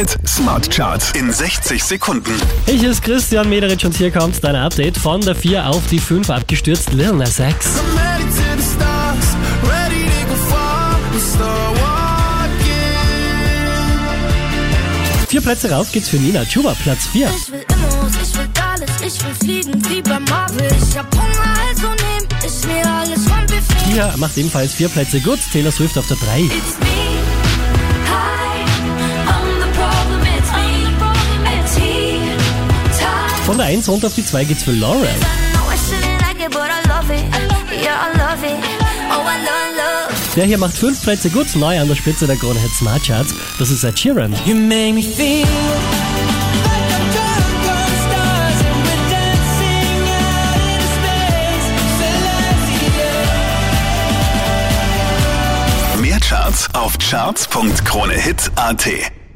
Hit Smart Charts in 60 Sekunden. Ich ist Christian Mederich und hier kommt dein Update von der 4 auf die 5 abgestürzt Lil Nas X. Vier Plätze rauf geht's für Nina Chuba, Platz 4. Ich will Immos, ich will alles, ich will fliegen wie bei Marvel. Ich hab Hunger, also nehm ich mir alles vom Buffet. Hier macht ebenfalls vier Plätze gut, Taylor Swift auf der 3. Von der 1 runter auf die 2 geht's für oh, love. Der hier macht fünf Plätze gut, neu an der Spitze der Krone Hit Smart Charts. Das ist Ed Sheeran. Mehr Charts auf charts.kronehit.at.